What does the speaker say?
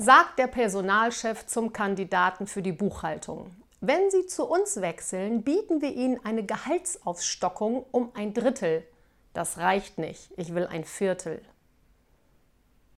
sagt der Personalchef zum Kandidaten für die Buchhaltung. Wenn Sie zu uns wechseln, bieten wir Ihnen eine Gehaltsaufstockung um ein Drittel. Das reicht nicht, ich will ein Viertel.